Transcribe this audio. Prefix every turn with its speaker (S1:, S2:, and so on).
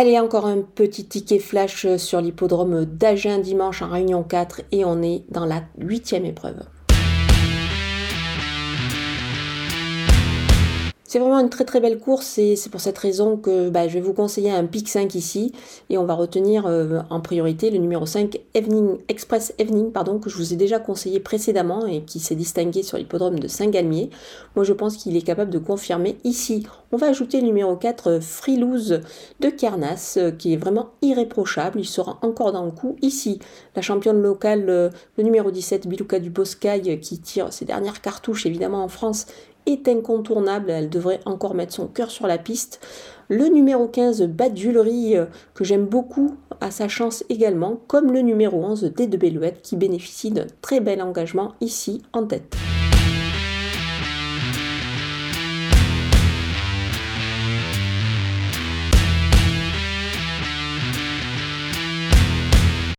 S1: Allez, encore un petit ticket flash sur l'hippodrome d'Agen dimanche en réunion 4 et on est dans la huitième épreuve. C'est vraiment une très très belle course et c'est pour cette raison que bah, je vais vous conseiller un pic 5 ici et on va retenir euh, en priorité le numéro 5 Evening, Express Evening pardon, que je vous ai déjà conseillé précédemment et qui s'est distingué sur l'hippodrome de Saint-Galmier. Moi je pense qu'il est capable de confirmer ici. On va ajouter le numéro 4 Freeloose de Kernas euh, qui est vraiment irréprochable. Il sera encore dans le coup ici. La championne locale, euh, le numéro 17 Biluka du Boscaille qui tire ses dernières cartouches évidemment en France est incontournable, elle devrait encore mettre son cœur sur la piste. Le numéro 15, Badulerie, euh, que j'aime beaucoup, a sa chance également, comme le numéro 11, D de Bellouette, qui bénéficie d'un très bel engagement ici en tête.